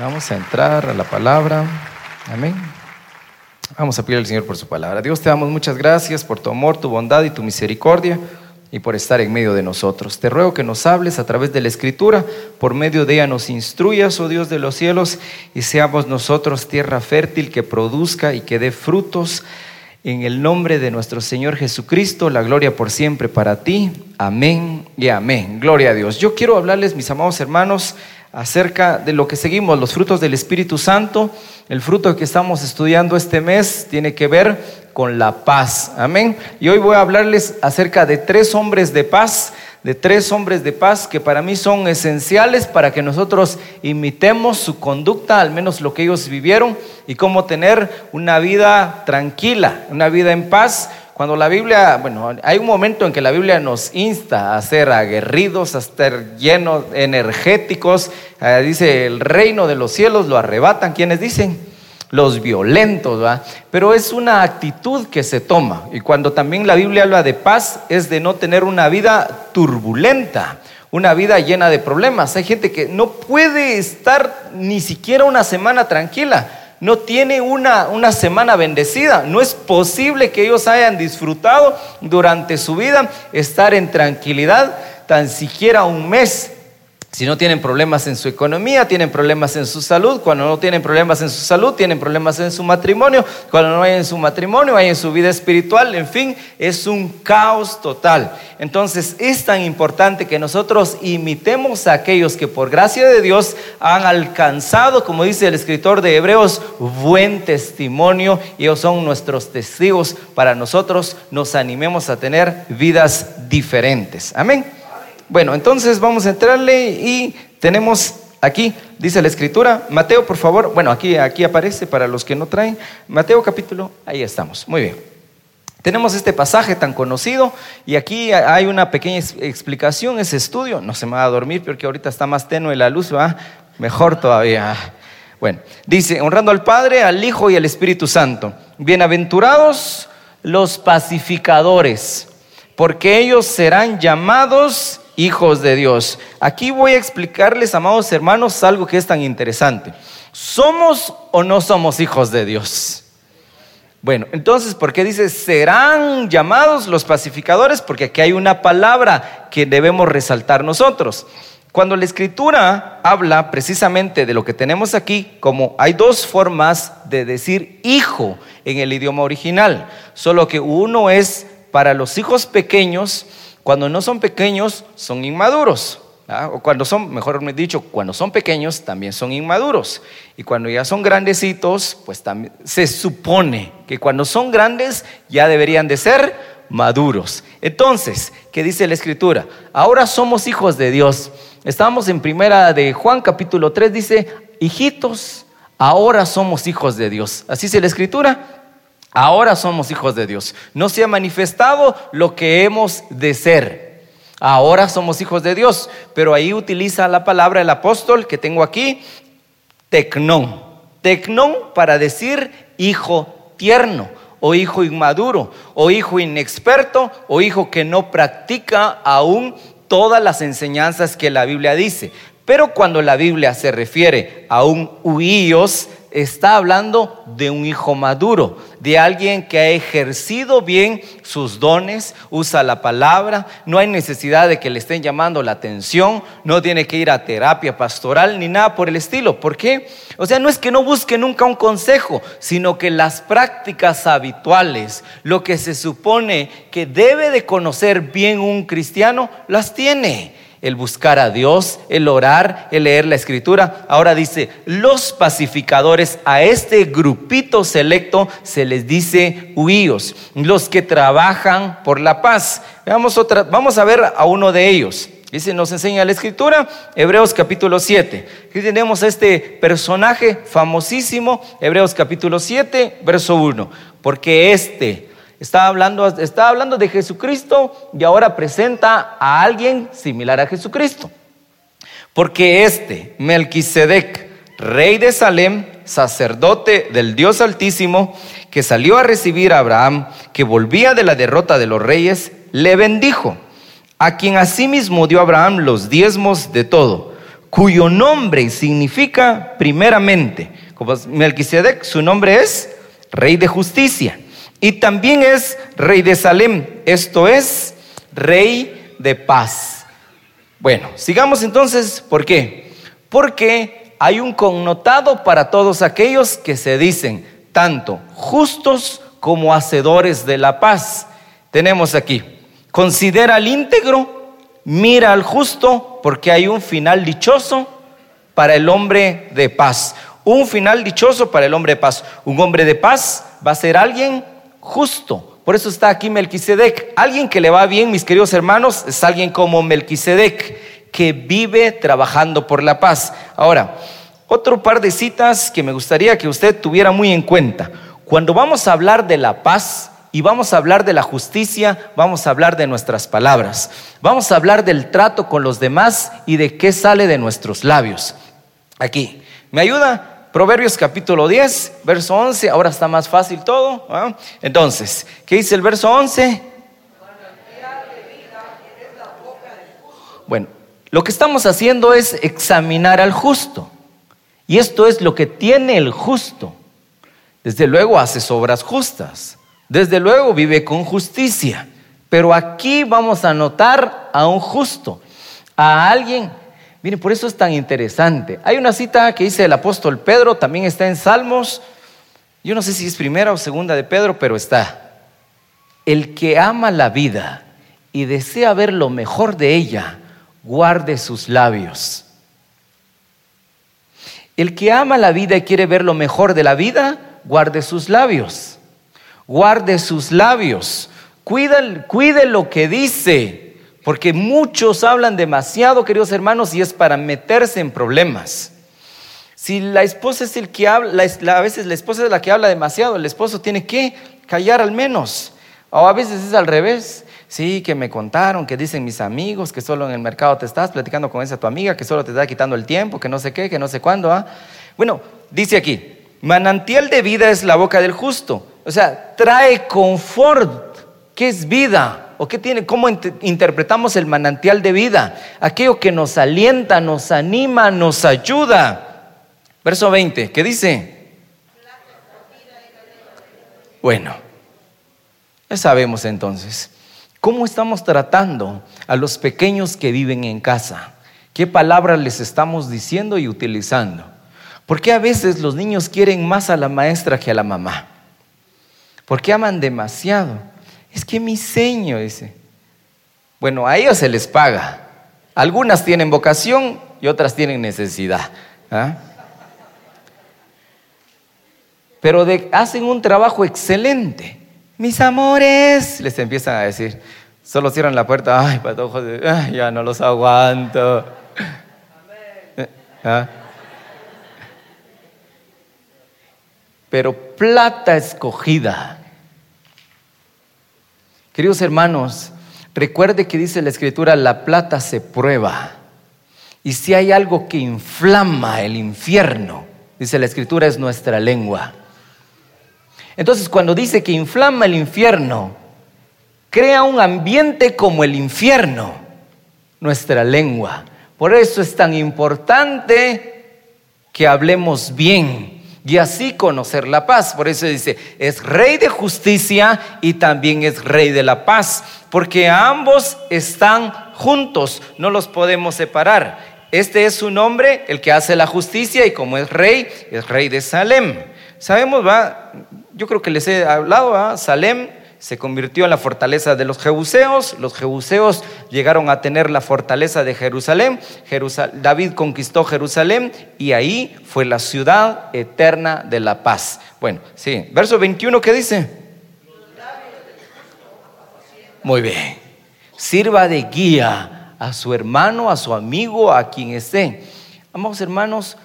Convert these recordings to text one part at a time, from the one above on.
Vamos a entrar a la palabra. Amén. Vamos a pedir al Señor por su palabra. Dios, te damos muchas gracias por tu amor, tu bondad y tu misericordia y por estar en medio de nosotros. Te ruego que nos hables a través de la Escritura, por medio de ella nos instruyas, oh Dios de los cielos, y seamos nosotros tierra fértil que produzca y que dé frutos. En el nombre de nuestro Señor Jesucristo, la gloria por siempre para ti. Amén y amén. Gloria a Dios. Yo quiero hablarles, mis amados hermanos, acerca de lo que seguimos, los frutos del Espíritu Santo. El fruto que estamos estudiando este mes tiene que ver con la paz. Amén. Y hoy voy a hablarles acerca de tres hombres de paz, de tres hombres de paz que para mí son esenciales para que nosotros imitemos su conducta, al menos lo que ellos vivieron, y cómo tener una vida tranquila, una vida en paz cuando la Biblia, bueno, hay un momento en que la Biblia nos insta a ser aguerridos, a estar llenos, energéticos. Eh, dice, el reino de los cielos lo arrebatan. ¿Quiénes dicen? Los violentos, ¿va? Pero es una actitud que se toma. Y cuando también la Biblia habla de paz, es de no tener una vida turbulenta una vida llena de problemas. Hay gente que no puede estar ni siquiera una semana tranquila no tiene una, una semana bendecida. No es posible que ellos hayan disfrutado durante su vida estar en tranquilidad tan siquiera un mes. Si no tienen problemas en su economía, tienen problemas en su salud. Cuando no tienen problemas en su salud, tienen problemas en su matrimonio. Cuando no hay en su matrimonio, hay en su vida espiritual. En fin, es un caos total. Entonces es tan importante que nosotros imitemos a aquellos que por gracia de Dios han alcanzado, como dice el escritor de Hebreos, buen testimonio. Y ellos son nuestros testigos para nosotros. Nos animemos a tener vidas diferentes. Amén. Bueno, entonces vamos a entrarle y tenemos aquí, dice la escritura, Mateo, por favor, bueno, aquí, aquí aparece para los que no traen, Mateo capítulo, ahí estamos, muy bien. Tenemos este pasaje tan conocido y aquí hay una pequeña explicación, ese estudio, no se me va a dormir porque ahorita está más tenue la luz, va mejor todavía. Bueno, dice, honrando al Padre, al Hijo y al Espíritu Santo. Bienaventurados los pacificadores, porque ellos serán llamados hijos de Dios. Aquí voy a explicarles, amados hermanos, algo que es tan interesante. ¿Somos o no somos hijos de Dios? Bueno, entonces, ¿por qué dice serán llamados los pacificadores? Porque aquí hay una palabra que debemos resaltar nosotros. Cuando la escritura habla precisamente de lo que tenemos aquí, como hay dos formas de decir hijo en el idioma original, solo que uno es para los hijos pequeños, cuando no son pequeños, son inmaduros. O cuando son, mejor dicho, cuando son pequeños, también son inmaduros. Y cuando ya son grandecitos, pues también se supone que cuando son grandes ya deberían de ser maduros. Entonces, ¿qué dice la escritura? Ahora somos hijos de Dios. Estamos en primera de Juan capítulo 3, dice, hijitos, ahora somos hijos de Dios. Así dice la escritura. Ahora somos hijos de Dios. No se ha manifestado lo que hemos de ser. Ahora somos hijos de Dios. Pero ahí utiliza la palabra el apóstol que tengo aquí, tecnón. Tecnón para decir hijo tierno o hijo inmaduro o hijo inexperto o hijo que no practica aún todas las enseñanzas que la Biblia dice. Pero cuando la Biblia se refiere a un huíos, está hablando de un hijo maduro, de alguien que ha ejercido bien sus dones, usa la palabra, no hay necesidad de que le estén llamando la atención, no tiene que ir a terapia pastoral ni nada por el estilo. ¿Por qué? O sea, no es que no busque nunca un consejo, sino que las prácticas habituales, lo que se supone que debe de conocer bien un cristiano, las tiene el buscar a Dios, el orar, el leer la escritura. Ahora dice, los pacificadores, a este grupito selecto se les dice huíos, los que trabajan por la paz. Veamos otra, vamos a ver a uno de ellos. Dice, nos enseña la escritura, Hebreos capítulo 7. Aquí tenemos a este personaje famosísimo, Hebreos capítulo 7, verso 1. Porque este, Está hablando, hablando de Jesucristo y ahora presenta a alguien similar a Jesucristo. Porque este, Melquisedec, rey de Salem, sacerdote del Dios Altísimo, que salió a recibir a Abraham, que volvía de la derrota de los reyes, le bendijo, a quien asimismo dio Abraham los diezmos de todo cuyo nombre significa primeramente, como Melquisedec, su nombre es Rey de Justicia. Y también es Rey de Salem, esto es Rey de Paz. Bueno, sigamos entonces, ¿por qué? Porque hay un connotado para todos aquellos que se dicen tanto justos como hacedores de la paz. Tenemos aquí, considera al íntegro, mira al justo, porque hay un final dichoso para el hombre de paz. Un final dichoso para el hombre de paz. Un hombre de paz va a ser alguien justo. Por eso está aquí Melquisedec. Alguien que le va bien, mis queridos hermanos, es alguien como Melquisedec, que vive trabajando por la paz. Ahora, otro par de citas que me gustaría que usted tuviera muy en cuenta. Cuando vamos a hablar de la paz y vamos a hablar de la justicia, vamos a hablar de nuestras palabras. Vamos a hablar del trato con los demás y de qué sale de nuestros labios. Aquí, ¿me ayuda? Proverbios capítulo 10, verso 11, ahora está más fácil todo. Entonces, ¿qué dice el verso 11? Bueno, lo que estamos haciendo es examinar al justo. Y esto es lo que tiene el justo. Desde luego hace obras justas. Desde luego vive con justicia. Pero aquí vamos a notar a un justo, a alguien Miren, por eso es tan interesante. Hay una cita que dice el apóstol Pedro, también está en Salmos. Yo no sé si es primera o segunda de Pedro, pero está. El que ama la vida y desea ver lo mejor de ella, guarde sus labios. El que ama la vida y quiere ver lo mejor de la vida, guarde sus labios. Guarde sus labios. Cuida, cuide lo que dice. Porque muchos hablan demasiado, queridos hermanos, y es para meterse en problemas. Si la esposa es el que habla, a veces la esposa es la que habla demasiado, el esposo tiene que callar al menos. O a veces es al revés. Sí, que me contaron, que dicen mis amigos, que solo en el mercado te estás platicando con esa tu amiga, que solo te está quitando el tiempo, que no sé qué, que no sé cuándo. ¿ah? Bueno, dice aquí, manantial de vida es la boca del justo. O sea, trae confort. ¿Qué es vida? ¿O qué tiene? ¿Cómo interpretamos el manantial de vida? Aquello que nos alienta, nos anima, nos ayuda. Verso 20, ¿qué dice? Bueno, ya sabemos entonces. ¿Cómo estamos tratando a los pequeños que viven en casa? ¿Qué palabras les estamos diciendo y utilizando? Porque a veces los niños quieren más a la maestra que a la mamá? Porque aman demasiado es que mi seño, dice. Bueno, a ellos se les paga. Algunas tienen vocación y otras tienen necesidad. ¿ah? Pero hacen un trabajo excelente. Mis amores, les empiezan a decir. Solo cierran la puerta. Ay, patojos, ya no los aguanto. ¿Ah? Pero plata escogida Queridos hermanos, recuerde que dice la escritura, la plata se prueba. Y si hay algo que inflama el infierno, dice la escritura, es nuestra lengua. Entonces, cuando dice que inflama el infierno, crea un ambiente como el infierno, nuestra lengua. Por eso es tan importante que hablemos bien, y así conocer la paz. Por eso dice, es rey de justicia y también es rey de la paz, porque ambos están juntos, no los podemos separar. Este es su nombre, el que hace la justicia y como es rey, es rey de Salem. Sabemos, va, yo creo que les he hablado, ¿va? Salem se convirtió en la fortaleza de los jebuseos, los jebuseos llegaron a tener la fortaleza de Jerusalén, David conquistó Jerusalén y ahí fue la ciudad eterna de la paz. Bueno, sí, verso 21, ¿qué dice? Muy bien, sirva de guía a su hermano, a su amigo, a quien esté. Amados hermanos,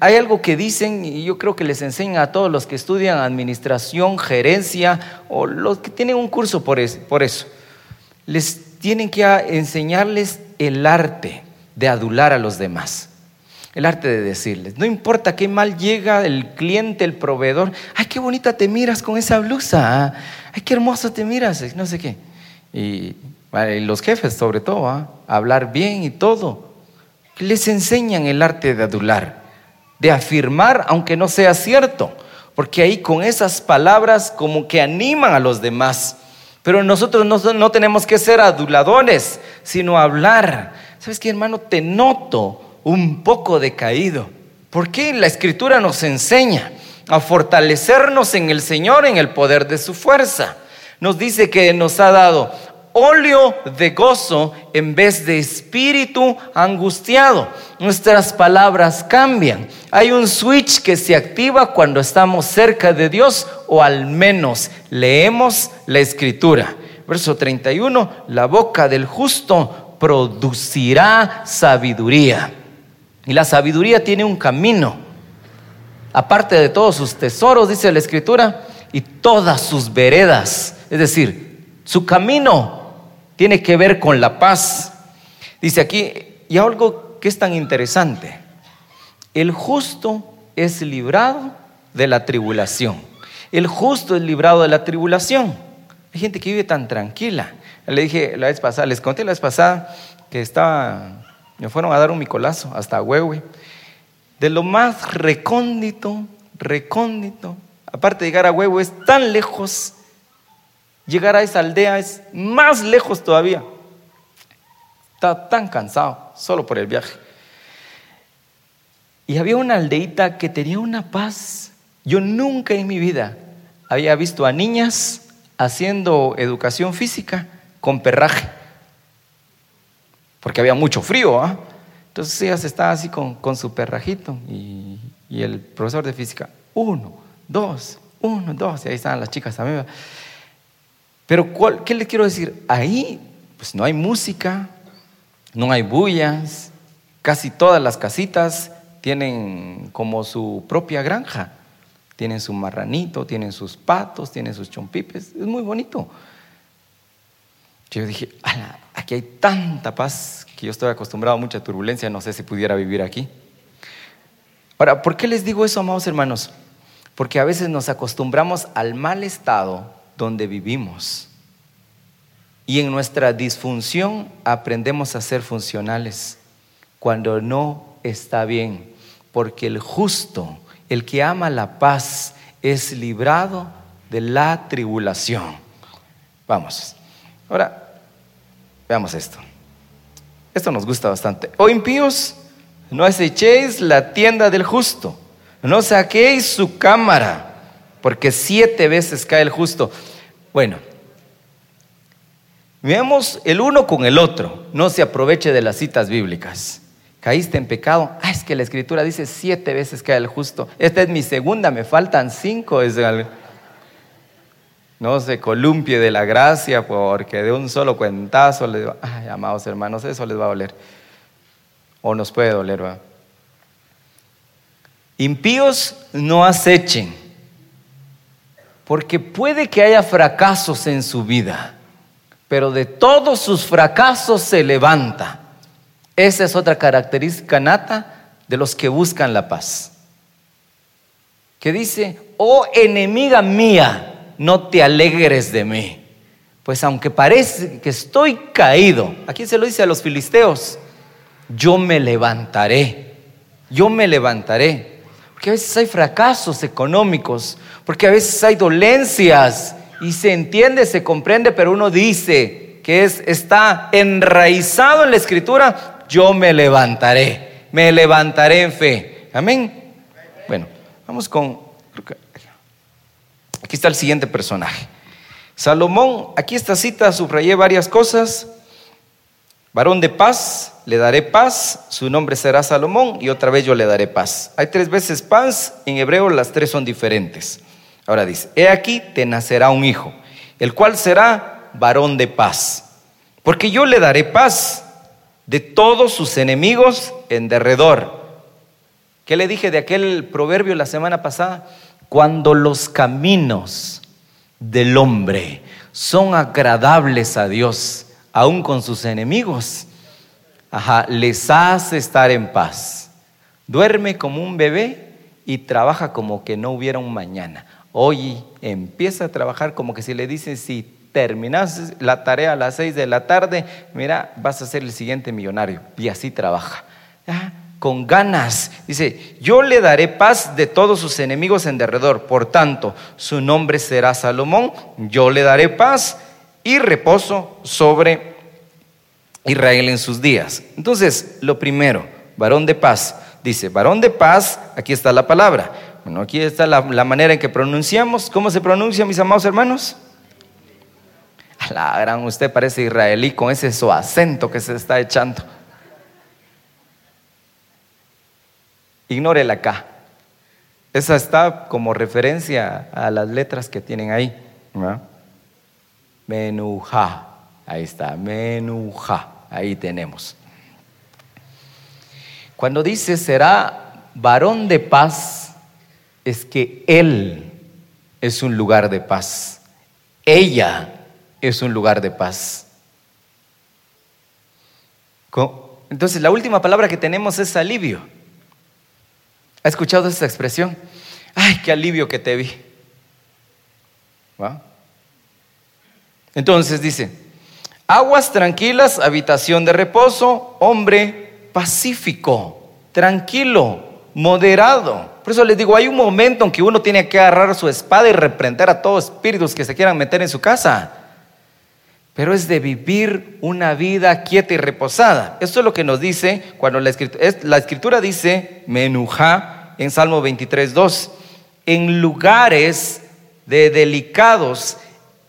hay algo que dicen y yo creo que les enseñan a todos los que estudian administración, gerencia o los que tienen un curso por eso. Les tienen que enseñarles el arte de adular a los demás. El arte de decirles, no importa qué mal llega el cliente, el proveedor, ay, qué bonita te miras con esa blusa, ¿ah? ay, qué hermoso te miras, no sé qué. Y, los jefes sobre todo, ¿ah? hablar bien y todo Les enseñan el arte de adular, de afirmar aunque no sea cierto, porque ahí con esas palabras como que animan a los demás. Pero nosotros no, tenemos que ser aduladores, sino hablar. ¿Sabes qué, hermano? Te noto un poco decaído. ¿Por qué la escritura nos enseña a fortalecernos en el Señor, en el poder de su fuerza? Nos dice que nos ha dado óleo de gozo en vez de espíritu angustiado. Nuestras palabras cambian. Hay un switch que se activa cuando estamos cerca de Dios o al menos leemos la escritura. Verso 31, la boca del justo producirá sabiduría. Y la sabiduría tiene un camino. Aparte de todos sus tesoros, dice la escritura, y todas sus veredas. Es decir, su camino tiene que ver con la paz. Dice aquí, y algo que es tan interesante, el justo es librado de la tribulación. El justo es librado de la tribulación. Hay gente que vive tan tranquila. Le dije la vez pasada, les conté la vez pasada que estaba, me fueron a dar un micolazo hasta Huehue. De lo más recóndito, recóndito. Aparte de llegar a Huehue es tan lejos Llegar a esa aldea es más lejos todavía. Estaba tan cansado solo por el viaje. Y había una aldeita que tenía una paz. Yo nunca en mi vida había visto a niñas haciendo educación física con perraje. Porque había mucho frío. ¿ah? Entonces ellas estaban así con, su perrajito y, y, el profesor de física, uno, dos, uno, dos. Y ahí estaban las chicas también. Pero ¿qué le quiero decir? Ahí pues no hay música, no hay bullas, casi todas las casitas tienen como su propia granja. Tienen su marranito, tienen sus patos, tienen sus chompipes. Es muy bonito. Yo dije, aquí hay tanta paz que yo estoy acostumbrado a mucha turbulencia, no sé si pudiera vivir aquí. Ahora, ¿por qué les digo eso, amados hermanos? Porque a veces nos acostumbramos al mal estado donde vivimos. Y en nuestra disfunción aprendemos a ser funcionales cuando no está bien, porque el justo, el que ama la paz, es librado de la tribulación. Vamos, ahora veamos esto. Esto nos gusta bastante. Oh impíos, no acechéis la tienda del justo, no saquéis su cámara, porque siete veces cae el justo. Bueno, veamos el uno con el otro. No se aproveche de las citas bíblicas. Caíste en pecado. Ah, es que la escritura dice siete veces cae el justo. Esta es mi segunda, me faltan cinco. No se columpie de la gracia porque de un solo cuentazo les va. Ay, amados hermanos, eso les va a doler. O nos puede doler, ¿va? Impíos no acechen porque puede que haya fracasos en su vida, pero de todos sus fracasos se levanta. Esa es otra característica nata de los que buscan la paz. Que dice, oh enemiga mía, no te alegres de mí. Pues aunque parece que estoy caído, aquí se lo dice a los filisteos, yo me levantaré, yo me levantaré. Porque a veces hay fracasos económicos, porque a veces hay dolencias y se entiende, se comprende, pero uno dice que es, está enraizado en la escritura, yo me levantaré, me levantaré en fe. Amén. Bueno, vamos con... Aquí está el siguiente personaje. Salomón, aquí esta cita subrayé varias cosas. Varón de paz, le daré paz, su nombre será Salomón y otra vez yo le daré paz. Hay tres veces paz, en hebreo las tres son diferentes. Ahora dice, he aquí te nacerá un hijo, el cual será varón de paz, porque yo le daré paz de todos sus enemigos en derredor. ¿Qué le dije de aquel proverbio la semana pasada? Cuando los caminos del hombre son agradables a Dios, aún con sus enemigos, ajá, les hace estar en paz. Duerme como un bebé y trabaja como que no hubiera un mañana. Hoy empieza a trabajar como que si le dicen, si terminas la tarea a las seis de la tarde, mira, vas a ser el siguiente millonario. Y así trabaja. ¿ah? con ganas. Dice, yo le daré paz de todos sus enemigos en derredor. Por tanto, su nombre será Salomón. Yo le daré paz y reposo sobre Israel en sus días. Entonces, lo primero, varón de paz. Dice, varón de paz, aquí está la palabra. Bueno, aquí está la, manera en que pronunciamos. ¿Cómo se pronuncia, mis amados hermanos? La gran, usted parece israelí con ese su acento que se está echando. Ignore la K. Esa está como referencia a las letras que tienen ahí. Menuja. Ahí está, menuja. Ahí tenemos. Cuando dice será varón de paz, es que él es un lugar de paz. Ella es un lugar de paz. Entonces la última palabra que tenemos es alivio. ¿Ha escuchado esa expresión? Ay, qué alivio que te vi. Entonces dice, aguas tranquilas, habitación de reposo, hombre pacífico, tranquilo, moderado. Por eso les digo, hay un momento en que uno tiene que agarrar su espada y reprender a todos espíritus que se quieran meter en su casa. Pero es de vivir una vida quieta y reposada. Esto es lo que nos dice cuando la escritura, la escritura dice, menujá, en Salmo 23, 2, en lugares de delicados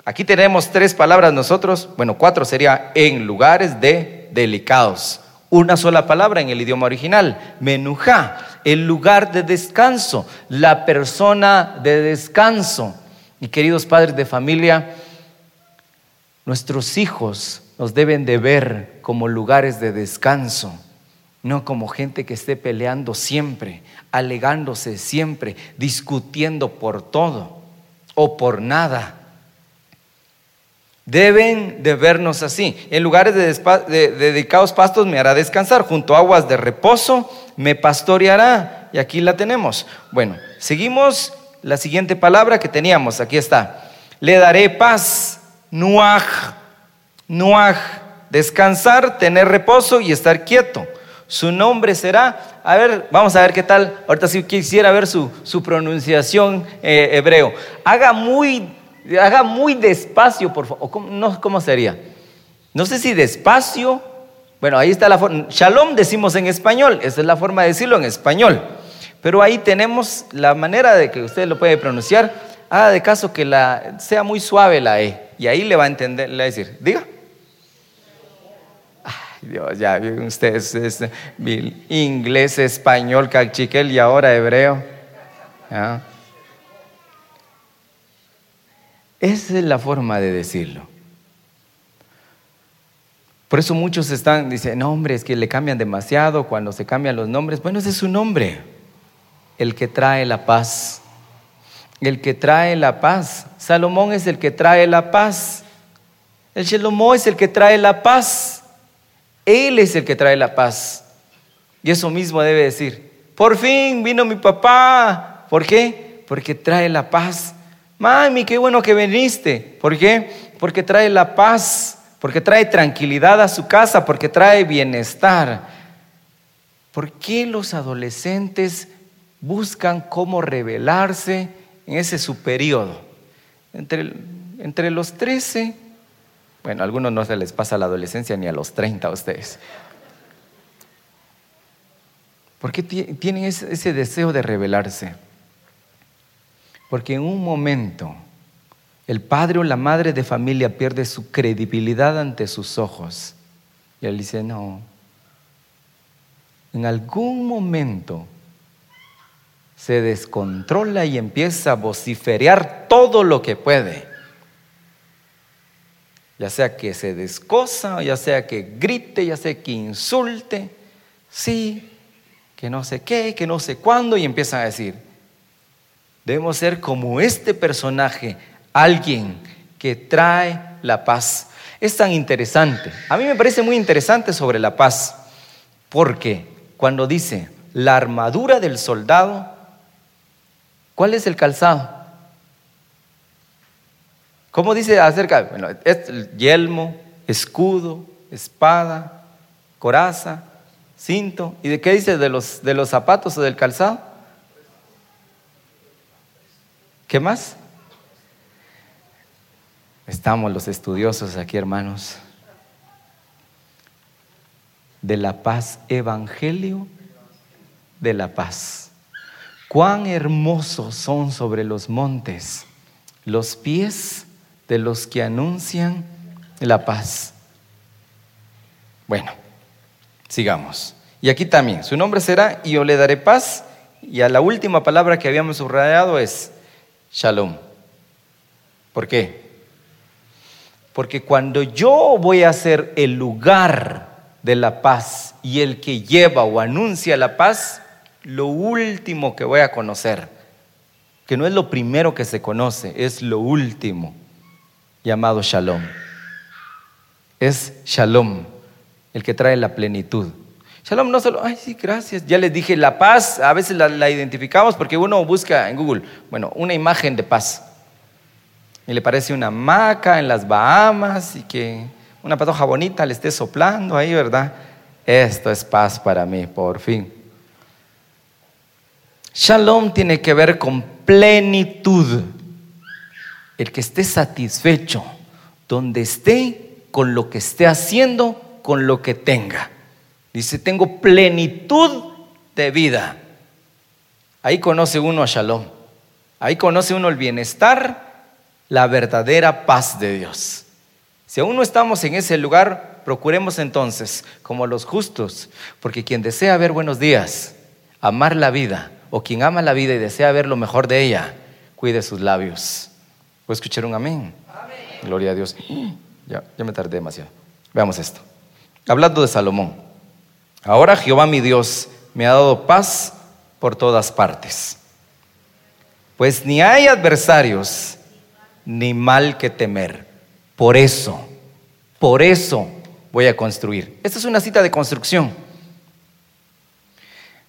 Aquí tenemos tres palabras nosotros, bueno, cuatro sería en lugares de delicados. Una sola palabra en el idioma original, menujá, el lugar de descanso, la persona de descanso. Y queridos padres de familia, nuestros hijos nos deben de ver como lugares de descanso, no como gente que esté peleando siempre, alegándose siempre, discutiendo por todo o por nada. Deben de vernos así. En lugares de, dedicados pastos me hará descansar, junto a aguas de reposo me pastoreará. Y aquí la tenemos. Bueno, seguimos la siguiente palabra que teníamos. Aquí está. Le daré paz. Nuaj. Nuaj. Descansar, tener reposo y estar quieto. Su nombre será, a ver, vamos a ver qué tal. Ahorita si quisiera ver su, pronunciación eh, hebreo. Haga muy Haga muy despacio, por favor. ¿Cómo, no, ¿Cómo sería? No sé si despacio. Bueno, ahí está la forma. Shalom decimos en español. Esa es la forma de decirlo en español. Pero ahí tenemos la manera de que usted lo puede pronunciar. Haga de caso que la, sea muy suave la E. Y ahí le va a entender, le va a decir, diga. Ay, Dios, ya ustedes es, inglés, español, cachiquel y ahora hebreo. ¿Ah? Esa es la forma de decirlo. Por eso muchos están, dicen, no hombre, es que le cambian demasiado cuando se cambian los nombres. Bueno, ese es su nombre, el que trae la paz. El que trae la paz. Salomón es el que trae la paz. El Shalomó es el que trae la paz. Él es el que trae la paz. Y eso mismo debe decir, por fin vino mi papá. ¿Por qué? Porque trae la paz. Mami, qué bueno que viniste. ¿Por qué? Porque trae la paz, porque trae tranquilidad a su casa, porque trae bienestar. ¿Por qué los adolescentes buscan cómo revelarse en ese su periodo? Entre, entre los 13, bueno, a algunos no se les pasa la adolescencia ni a los 30 a ustedes. ¿Por qué tienen ese deseo de revelarse? Porque en un momento el padre o la madre de familia pierde su credibilidad ante sus ojos. Y él dice, no, en algún momento se descontrola y empieza a vociferar todo lo que puede. Ya sea que se descosa, ya sea que grite, ya sea que insulte, sí, que no sé qué, que no sé cuándo, y empieza a decir, Debemos ser como este personaje, alguien que trae la paz. Es tan interesante. A mí me parece muy interesante sobre la paz, porque cuando dice la armadura del soldado, ¿cuál es el calzado? ¿Cómo dice acerca? Bueno, es el yelmo, escudo, espada, coraza, cinto. ¿Y de qué dice? ¿De los, de los zapatos o del calzado? ¿Qué más? Estamos los estudiosos aquí, hermanos. De la paz, evangelio de la paz. Cuán hermosos son sobre los montes los pies de los que anuncian la paz. Bueno, sigamos. Y aquí también, su nombre será y yo le daré paz. Y a la última palabra que habíamos subrayado es shalom. ¿Por qué? Porque cuando yo voy a ser el lugar de la paz y el que lleva o anuncia la paz, lo último que voy a conocer, que no es lo primero que se conoce, es lo último, llamado shalom. Es shalom, el que trae la plenitud. Shalom no solo, ay, sí, gracias. Ya les dije, la paz, a veces la, identificamos porque uno busca en Google, bueno, una imagen de paz. Y le parece una hamaca en las Bahamas y que una patoja bonita le esté soplando ahí, ¿verdad? Esto es paz para mí, por fin. Shalom tiene que ver con plenitud. El que esté satisfecho, donde esté, con lo que esté haciendo, con lo que tenga. Dice, tengo plenitud de vida. Ahí conoce uno a Shalom. Ahí conoce uno el bienestar, la verdadera paz de Dios. Si aún no estamos en ese lugar, procuremos entonces, como los justos, porque quien desea ver buenos días, amar la vida, o quien ama la vida y desea ver lo mejor de ella, cuide sus labios. ¿Puedo escuchar un amén? amén. Gloria a Dios. Ya, ya me tardé demasiado. Veamos esto. Hablando de Salomón. Ahora Jehová mi Dios me ha dado paz por todas partes. Pues ni hay adversarios ni mal que temer. Por eso, por eso voy a construir. Esta es una cita de construcción.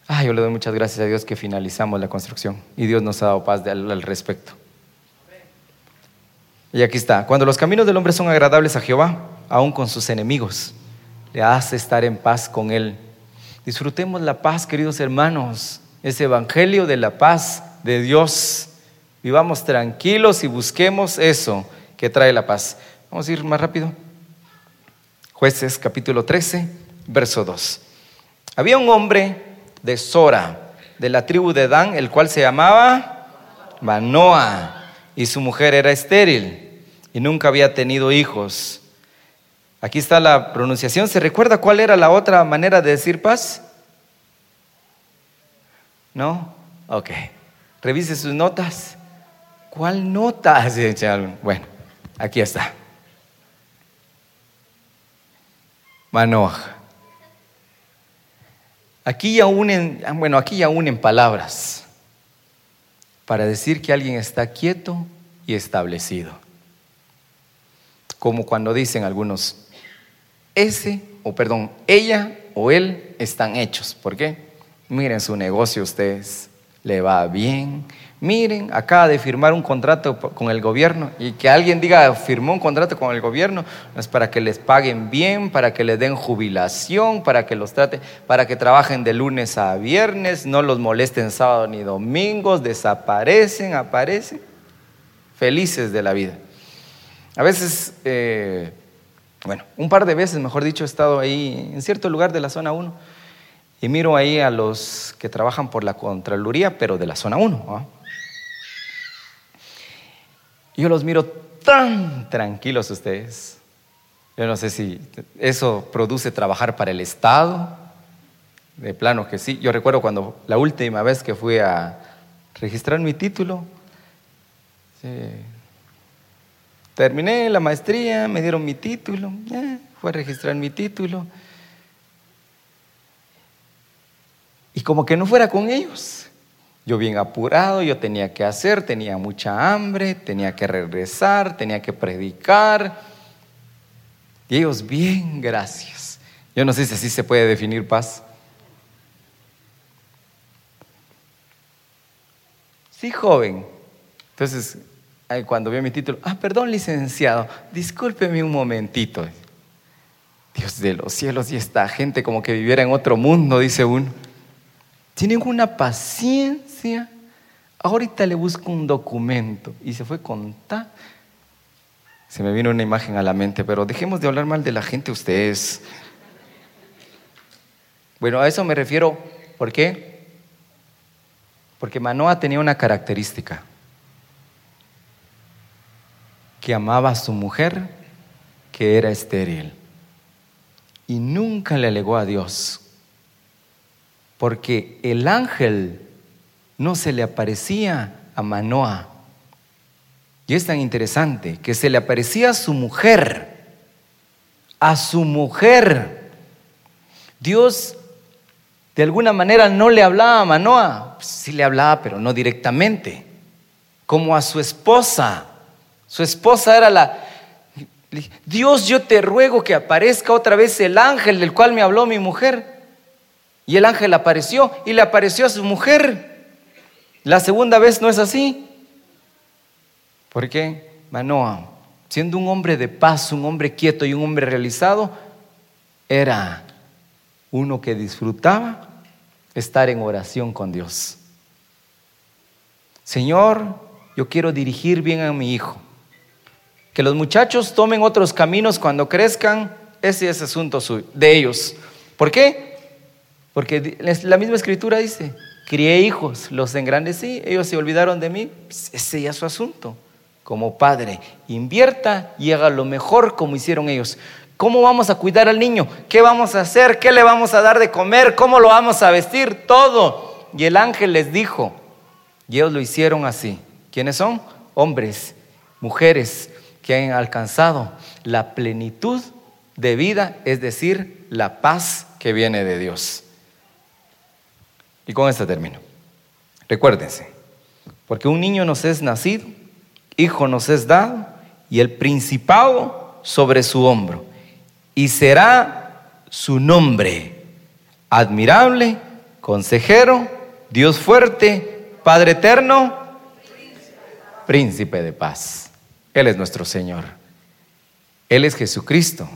Ah, yo le doy muchas gracias a Dios que finalizamos la construcción y Dios nos ha dado paz al, respecto. Y aquí está, cuando los caminos del hombre son agradables a Jehová, aún con sus enemigos, le hace estar en paz con él. Disfrutemos la paz, queridos hermanos, ese evangelio de la paz de Dios. Vivamos tranquilos y busquemos eso que trae la paz. Vamos a ir más rápido. Jueces capítulo 13, verso 2. Había un hombre de Sora, de la tribu de Dan, el cual se llamaba Manoa, y su mujer era estéril y nunca había tenido hijos. Aquí está la pronunciación. ¿Se recuerda cuál era la otra manera de decir paz? ¿No? Ok. Revise sus notas. ¿Cuál nota? Bueno, aquí está. Manoah. Aquí aún en, bueno, aquí aún en palabras, para decir que alguien está quieto y establecido. Como cuando dicen algunos, ese, o perdón, ella o él están hechos. ¿Por qué? Miren su negocio ustedes, le va bien, miren, acaba de firmar un contrato con el gobierno y que alguien diga, firmó un contrato con el gobierno, no es para que les paguen bien, para que les den jubilación, para que los traten, para que trabajen de lunes a viernes, no los molesten sábado ni domingos, desaparecen, aparecen, felices de la vida. A veces, eh, bueno, un par de veces, mejor dicho, he estado ahí en cierto lugar de la zona 1 y miro ahí a los que trabajan por la Contraloría, pero de la zona 1. Yo los miro tan tranquilos ustedes. Yo no sé si eso produce trabajar para el Estado. De plano que sí. Yo recuerdo cuando la última vez que fui a registrar mi título, terminé la maestría, me dieron mi título, fue a registrar mi título. Y como que no fuera con ellos. Yo bien apurado, yo tenía que hacer, tenía mucha hambre, tenía que regresar, tenía que predicar. Y ellos, bien, gracias. Yo no sé si así se puede definir paz. Sí, joven. Entonces, cuando vio mi título, ah, perdón, licenciado, discúlpeme un momentito. Dios de los cielos y esta gente como que viviera en otro mundo, dice uno. Tienen una paciencia. Ahorita le busco un documento y se fue con ta. Se me vino una imagen a la mente, pero dejemos de hablar mal de la gente ustedes. Bueno, a eso me refiero. ¿Por qué? Porque Manoa tenía una característica. Que amaba a su mujer, que era estéril y nunca le alegó a Dios, porque el ángel no se le aparecía a Manoa. Y es tan interesante que se le aparecía a su mujer, a su mujer. Dios de alguna manera no le hablaba a Manoa, sí le hablaba, pero no directamente, como a su esposa. Su esposa era la, Dios, yo te ruego que aparezca otra vez el ángel del cual me habló mi mujer. Y el ángel apareció y le apareció a su mujer. La segunda vez no es así. ¿Por qué? Manoa, siendo un hombre de paz, un hombre quieto y un hombre realizado, era uno que disfrutaba estar en oración con Dios. Señor, yo quiero dirigir bien a mi hijo. Que los muchachos tomen otros caminos cuando crezcan, ese es asunto de ellos. ¿Por qué? Porque la misma escritura dice, crié hijos, los engrandecí, ellos se olvidaron de mí, pues, ese ya es su asunto. Como padre, invierta y haga lo mejor como hicieron ellos. ¿Cómo vamos a cuidar al niño? ¿Qué vamos a hacer? ¿Qué le vamos a dar de comer? ¿Cómo lo vamos a vestir? Todo. Y el ángel les dijo, y ellos lo hicieron así. ¿Quiénes son? Hombres, mujeres, que han alcanzado la plenitud de vida, es decir, la paz que viene de Dios. Y con esto termino. Recuérdense, porque un niño nos es nacido, hijo nos es dado, y el principado sobre su hombro, y será su nombre, admirable, consejero, Dios fuerte, Padre eterno, príncipe de paz. Él es nuestro Señor. Él es Jesucristo,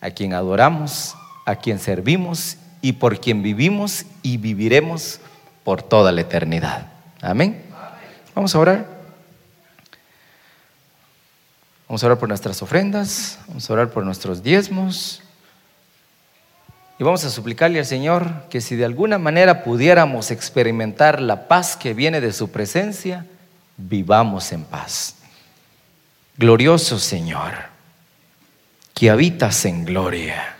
a quien adoramos, a quien servimos y por quien vivimos y viviremos por toda la eternidad. Amén. Vamos a orar. Vamos a orar por nuestras ofrendas, vamos a orar por nuestros diezmos. Y vamos a suplicarle al Señor que si de alguna manera pudiéramos experimentar la paz que viene de su presencia, vivamos en paz. Glorioso Señor, que habitas en gloria,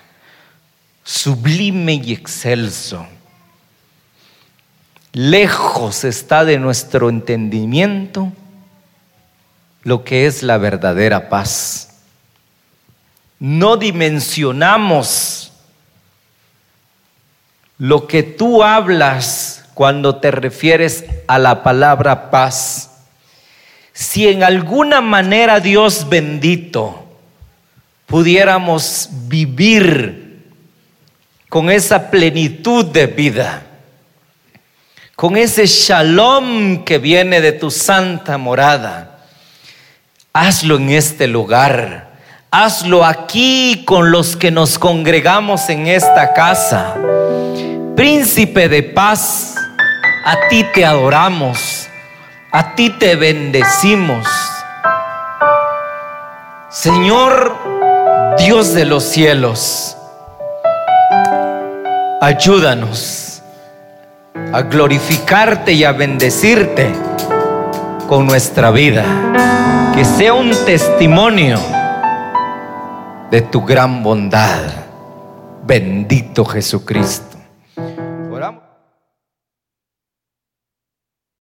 sublime y excelso. Lejos está de nuestro entendimiento lo que es la verdadera paz. No dimensionamos lo que tú hablas cuando te refieres a la palabra paz si en alguna manera, Dios bendito, pudiéramos vivir con esa plenitud de vida, con ese shalom que viene de tu santa morada, hazlo en este lugar. Hazlo aquí con los que nos congregamos en esta casa. Príncipe de paz, a ti te adoramos. A ti te bendecimos. Señor Dios de los cielos, ayúdanos a glorificarte y a bendecirte con nuestra vida. Que sea un testimonio de tu gran bondad. Bendito Jesucristo.